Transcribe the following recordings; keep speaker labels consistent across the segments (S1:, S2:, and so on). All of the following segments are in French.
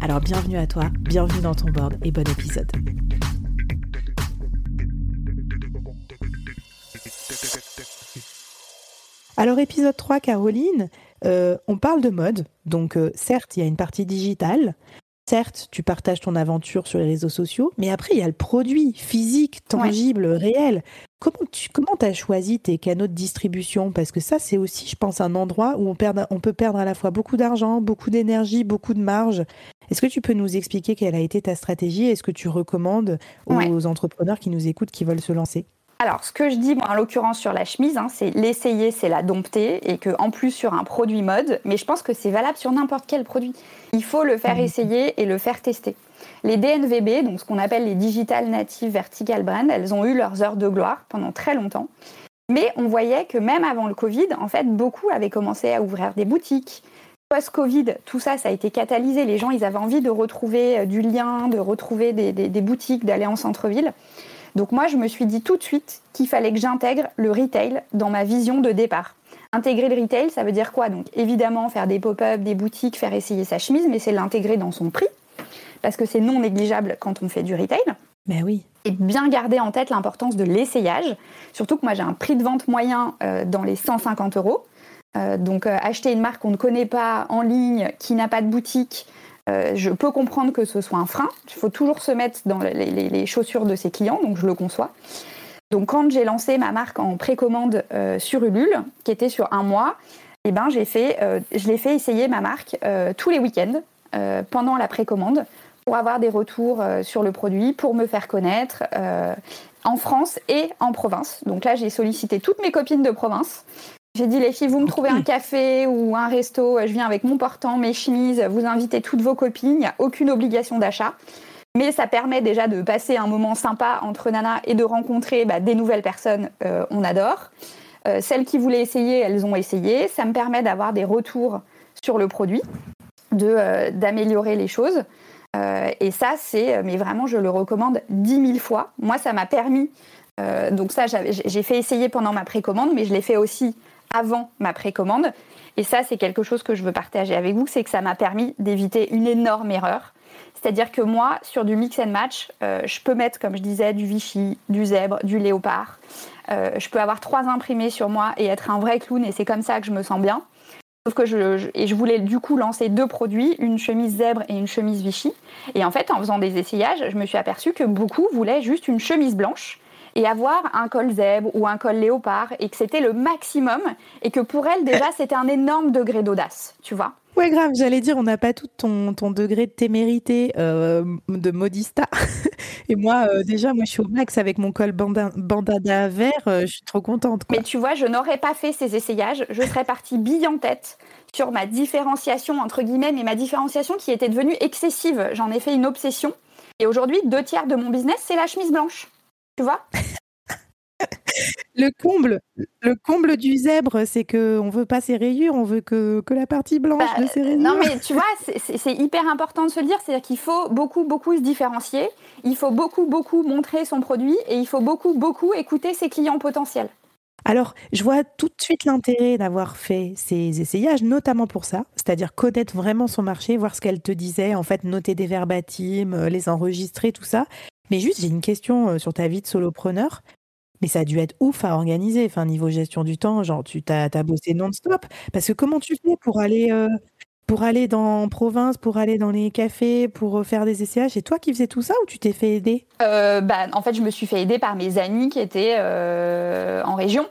S1: Alors bienvenue à toi, bienvenue dans ton board et bon épisode. Alors épisode 3, Caroline, euh, on parle de mode. Donc euh, certes, il y a une partie digitale. Certes, tu partages ton aventure sur les réseaux sociaux, mais après, il y a le produit physique, tangible, réel. Comment tu comment as choisi tes canaux de distribution? Parce que ça, c'est aussi, je pense, un endroit où on, perd, on peut perdre à la fois beaucoup d'argent, beaucoup d'énergie, beaucoup de marge. Est-ce que tu peux nous expliquer quelle a été ta stratégie et ce que tu recommandes aux entrepreneurs qui nous écoutent, qui veulent se lancer?
S2: Alors, ce que je dis, moi, en l'occurrence sur la chemise, hein, c'est l'essayer, c'est la dompter, et que en plus sur un produit mode, mais je pense que c'est valable sur n'importe quel produit. Il faut le faire mmh. essayer et le faire tester. Les DNVB, donc ce qu'on appelle les Digital Native Vertical Brand, elles ont eu leurs heures de gloire pendant très longtemps. Mais on voyait que même avant le Covid, en fait, beaucoup avaient commencé à ouvrir des boutiques. Post-Covid, tout ça, ça a été catalysé. Les gens, ils avaient envie de retrouver euh, du lien, de retrouver des boutiques, d'aller en centre-ville. Donc moi, je me suis dit tout de suite qu'il fallait que j'intègre le retail dans ma vision de départ. Intégrer le retail, ça veut dire quoi? Donc évidemment, faire des pop-up, des boutiques, faire essayer sa chemise, mais c'est l'intégrer dans son prix, parce que c'est non négligeable quand on fait du retail.
S1: Mais ben oui.
S2: Et bien garder en tête l'importance de l'essayage, surtout que moi j'ai un prix de vente moyen euh, dans les 150 euros. Euh, donc euh, acheter une marque qu'on ne connaît pas en ligne, qui n'a pas de boutique, euh, je peux comprendre que ce soit un frein. Il faut toujours se mettre dans les, chaussures de ses clients, donc je le conçois. Donc quand j'ai lancé ma marque en précommande euh, sur Ulule, qui était sur un mois, eh ben, euh, je l'ai fait essayer ma marque tous les week-ends pendant la précommande pour avoir des retours sur le produit, pour me faire connaître en France et en province. Donc là, j'ai sollicité toutes mes copines de province j'ai dit les filles, vous me trouvez un café ou un resto, je viens avec mon portant, mes chemises, vous invitez toutes vos copines, il n'y a aucune obligation d'achat. Mais ça permet déjà de passer un moment sympa entre Nana et de rencontrer bah, des nouvelles personnes, euh, on adore. Euh, celles qui voulaient essayer, elles ont essayé. Ça me permet d'avoir des retours sur le produit, euh, d'améliorer les choses. et ça, c'est, mais vraiment, je le recommande dix mille fois. Moi, ça m'a permis, donc ça, j'ai fait essayer pendant ma précommande, mais je l'ai fait aussi avant ma précommande. Et ça, c'est quelque chose que je veux partager avec vous, c'est que ça m'a permis d'éviter une énorme erreur. C'est-à-dire que moi, sur du mix and match, euh, je peux mettre, comme je disais, du Vichy, du zèbre, du léopard. Euh, je peux avoir trois imprimés sur moi et être un vrai clown, et c'est comme ça que je me sens bien. Sauf que je, et je voulais du coup lancer deux produits, une chemise zèbre et une chemise Vichy. Et en fait, en faisant des essayages, je me suis aperçue que beaucoup voulaient juste une chemise blanche et avoir un col zèbre ou un col léopard et que c'était le maximum et que pour elle déjà c'était un énorme degré d'audace, tu vois.
S1: Ouais, grave, j'allais dire, on n'a pas tout ton, ton, degré de témérité euh, de modista. Et moi, euh, déjà, moi, je suis au max avec mon col bandana vert, euh, je suis trop contente.
S2: Mais tu vois, je n'aurais pas fait ces essayages, je serais partie bille en tête sur ma différenciation, entre guillemets, mais ma différenciation qui était devenue excessive. J'en ai fait une obsession. Et aujourd'hui, deux tiers de mon business, c'est la chemise blanche. Tu vois?
S1: Le comble, le comble du zèbre, c'est que on veut pas ses rayures, on veut que, que la partie blanche bah, de ses rayures.
S2: Non, mais tu vois, c'est hyper important de se le dire, c'est-à-dire qu'il faut beaucoup, beaucoup se différencier, il faut beaucoup, beaucoup montrer son produit et il faut beaucoup, beaucoup écouter ses clients potentiels.
S1: Alors, je vois tout de suite l'intérêt d'avoir fait ces essayages, notamment pour ça, c'est-à-dire connaître vraiment son marché, voir ce qu'elle te disait, en fait, noter des verbatims, euh, les enregistrer, tout ça. Mais juste, j'ai une question euh, sur ta vie de solopreneur. Mais ça a dû être ouf à organiser, enfin, niveau gestion du temps, genre tu t'as as bossé non-stop. Parce que comment tu fais pour aller, euh, pour aller dans province, pour aller dans les cafés, pour faire des essayages, c'est toi qui faisais tout ça ou tu t'es fait aider?
S2: Bah, En fait, je me suis fait aider par mes amis qui étaient en région.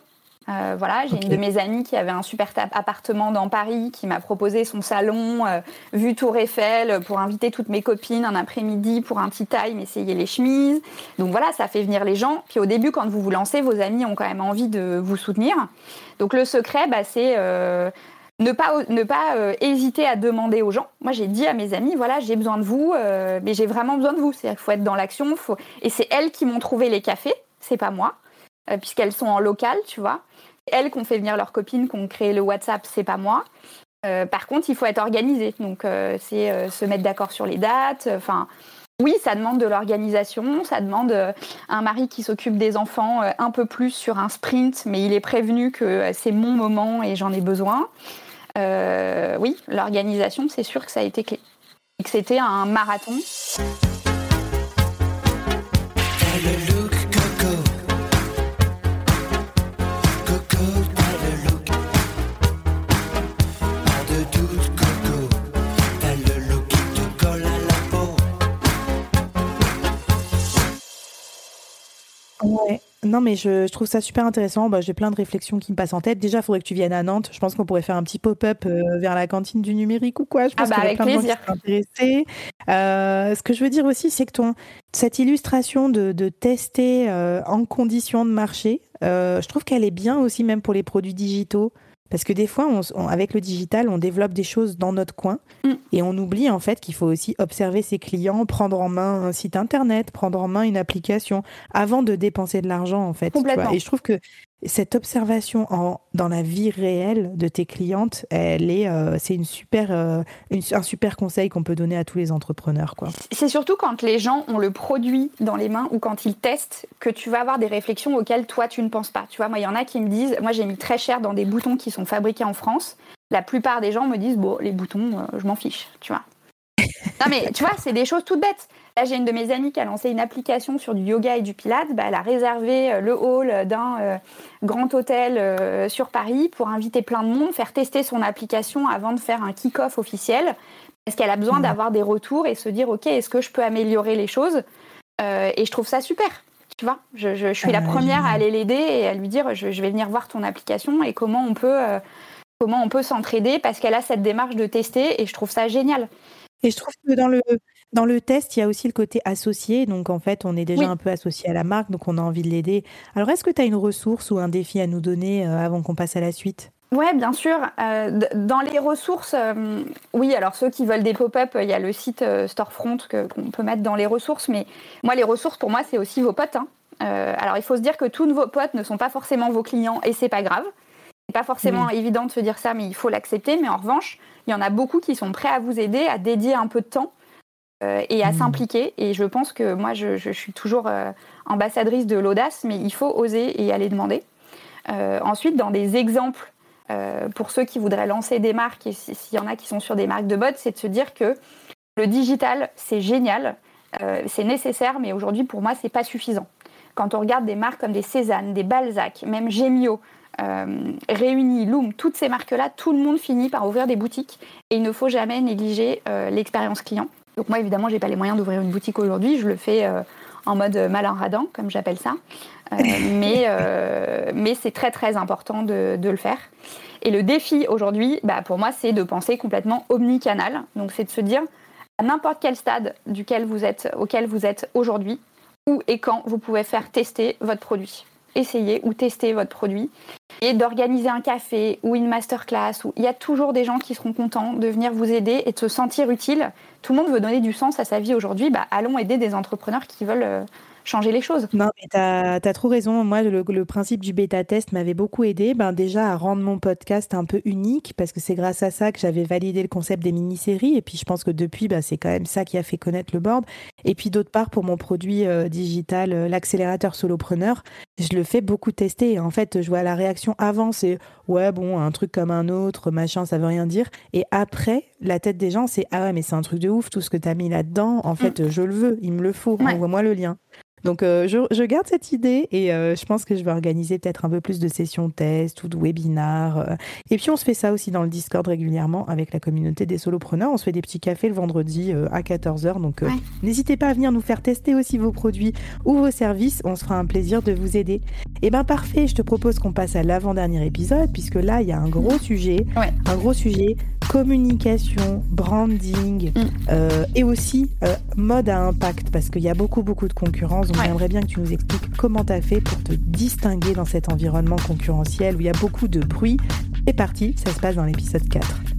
S2: Euh, voilà, j'ai une de mes amies qui avait un super appartement dans Paris, qui m'a proposé son salon, euh, vue Tour Eiffel, pour inviter toutes mes copines un après-midi pour un petit time, essayer les chemises. Donc voilà, ça fait venir les gens. Puis au début, quand vous vous lancez, vos amis ont quand même envie de vous soutenir. Donc le secret, bah, c'est euh, ne pas, ne pas hésiter à demander aux gens. Moi, j'ai dit à mes amis, voilà, j'ai besoin de vous, mais j'ai vraiment besoin de vous. C'est-à-dire qu'il faut être dans l'action. Faut... Et c'est elles qui m'ont trouvé les cafés, c'est pas moi, puisqu'elles sont en local, tu vois elles qui ont fait venir leurs copines, qui ont créé le WhatsApp, c'est pas moi. Euh, par contre, il faut être organisé. Donc, euh, c'est euh, se mettre d'accord sur les dates. Enfin, oui, ça demande de l'organisation. Ça demande un mari qui s'occupe des enfants un peu plus sur un sprint, mais il est prévenu que c'est mon moment et j'en ai besoin. oui, l'organisation, c'est sûr que ça a été clé. Et que c'était un marathon.
S1: Non, mais je, trouve ça super intéressant. Bah, j'ai plein de réflexions qui me passent en tête. Déjà, il faudrait que tu viennes à Nantes. Je pense qu'on pourrait faire un petit pop-up euh, vers la cantine du numérique ou quoi. Je pense
S2: ah bah, avec plein plaisir.
S1: de euh, ce que je veux dire aussi, c'est que ton, cette illustration de, tester euh, en conditions de marché, je trouve qu'elle est bien aussi même pour les produits digitaux. Parce que des fois, avec le digital, on développe des choses dans notre coin mm. et on oublie en fait qu'il faut aussi observer ses clients, prendre en main un site internet, prendre en main une application avant de dépenser de l'argent en fait. Et je trouve que cette observation dans la vie réelle de tes clientes, elle est, euh, c'est euh, un super conseil qu'on peut donner à tous les entrepreneurs. Quoi.
S2: C'est surtout quand les gens ont le produit dans les mains ou quand ils testent que tu vas avoir des réflexions auxquelles toi tu ne penses pas. Tu vois, moi il y en a qui me disent, moi j'ai mis très cher dans des boutons qui sont fabriqués en France. La plupart des gens me disent, bon, les boutons, euh, je m'en fiche, tu vois. non mais tu vois, c'est des choses toutes bêtes. Là, j'ai une de mes amies qui a lancé une application sur du yoga et du pilates. Bah, elle a réservé euh, le hall d'un euh, grand hôtel euh, sur Paris pour inviter plein de monde, faire tester son application avant de faire un kick-off officiel. Parce qu'elle a besoin mmh. d'avoir des retours et se dire, OK, est-ce que je peux améliorer les choses? Et je trouve ça super. Tu vois, je, suis la première à aller l'aider et à lui dire, je, vais venir voir ton application et comment on peut, comment on peut s'entraider parce qu'elle a cette démarche de tester et je trouve ça génial.
S1: Et je trouve que dans le, dans le test, il y a aussi le côté associé. Donc, en fait, on est déjà un peu associé à la marque, donc on a envie de l'aider. Alors, est-ce que tu as une ressource ou un défi à nous donner euh, avant qu'on passe à la suite?
S2: Oui, bien sûr. Euh, dans les ressources, euh, oui, alors ceux qui veulent des pop-up, il y a le site Storefront qu'on peut mettre dans les ressources. Mais moi, les ressources, pour moi, c'est aussi vos potes. Hein. alors, il faut se dire que tous vos potes ne sont pas forcément vos clients et c'est pas grave. C'est pas forcément évident de se dire ça, mais il faut l'accepter. Mais en revanche, il y en a beaucoup qui sont prêts à vous aider, à dédier un peu de temps euh, et à mmh. s'impliquer. Et je pense que moi, je, suis toujours euh, ambassadrice de l'audace, mais il faut oser et aller demander. Euh, ensuite, dans des exemples, pour ceux qui voudraient lancer des marques, et s'il y en a qui sont sur des marques de mode, c'est de se dire que le digital, c'est génial, c'est nécessaire, mais aujourd'hui, pour moi, c'est pas suffisant. Quand on regarde des marques comme des Cézanne, des Balzac, même Gemio, euh, Réunis, Loom, toutes ces marques-là, tout le monde finit par ouvrir des boutiques et il ne faut jamais négliger euh, l'expérience client. Donc moi, évidemment, j'ai pas les moyens d'ouvrir une boutique aujourd'hui. Je le fais euh, en mode malin radin, comme j'appelle ça. mais mais c'est très très important de, le faire. Et le défi aujourd'hui, bah, pour moi, c'est de penser complètement omnicanal. Donc c'est de se dire à n'importe quel stade duquel vous êtes, auquel vous êtes aujourd'hui, où et quand vous pouvez faire tester votre produit essayer ou tester votre produit et d'organiser un café ou une masterclass où il y a toujours des gens qui seront contents de venir vous aider et de se sentir utile. Tout le monde veut donner du sens à sa vie aujourd'hui. Bah, allons aider des entrepreneurs qui veulent euh, changer les choses.
S1: Non, mais tu as, trop raison. Moi, le, principe du bêta-test m'avait beaucoup aidé. Ben, déjà, à rendre mon podcast un peu unique, parce que c'est grâce à ça que j'avais validé le concept des mini-séries. Et puis, je pense que depuis, ben, c'est quand même ça qui a fait connaître le board. Et puis, d'autre part, pour mon produit euh, digital, euh, l'accélérateur solopreneur, je le fais beaucoup tester. En fait, je vois la réaction avant, c'est ouais, bon, un truc comme un autre, machin, ça veut rien dire. Et après, la tête des gens, c'est ah ouais, mais c'est un truc de ouf, tout ce que tu as mis là-dedans. En fait, mm. je le veux, il me le faut, envoie-moi le lien. Donc, euh, je, garde cette idée et euh, je pense que je vais organiser peut-être un peu plus de sessions test ou de webinars. Euh. Et puis, on se fait ça aussi dans le Discord régulièrement avec la communauté des solopreneurs. On se fait des petits cafés le vendredi à 14h. Donc, n'hésitez pas à venir nous faire tester aussi vos produits ou vos services. On se fera un plaisir de vous aider. Et eh ben parfait, je te propose qu'on passe à l'avant-dernier épisode puisque là, il y a un gros sujet. Un gros sujet communication, branding mm. euh, et aussi euh, mode à impact parce qu'il y a beaucoup beaucoup de concurrence. J'aimerais bien que tu nous expliques comment tu as fait pour te distinguer dans cet environnement concurrentiel où il y a beaucoup de bruit. C'est parti, ça se passe dans l'épisode 4.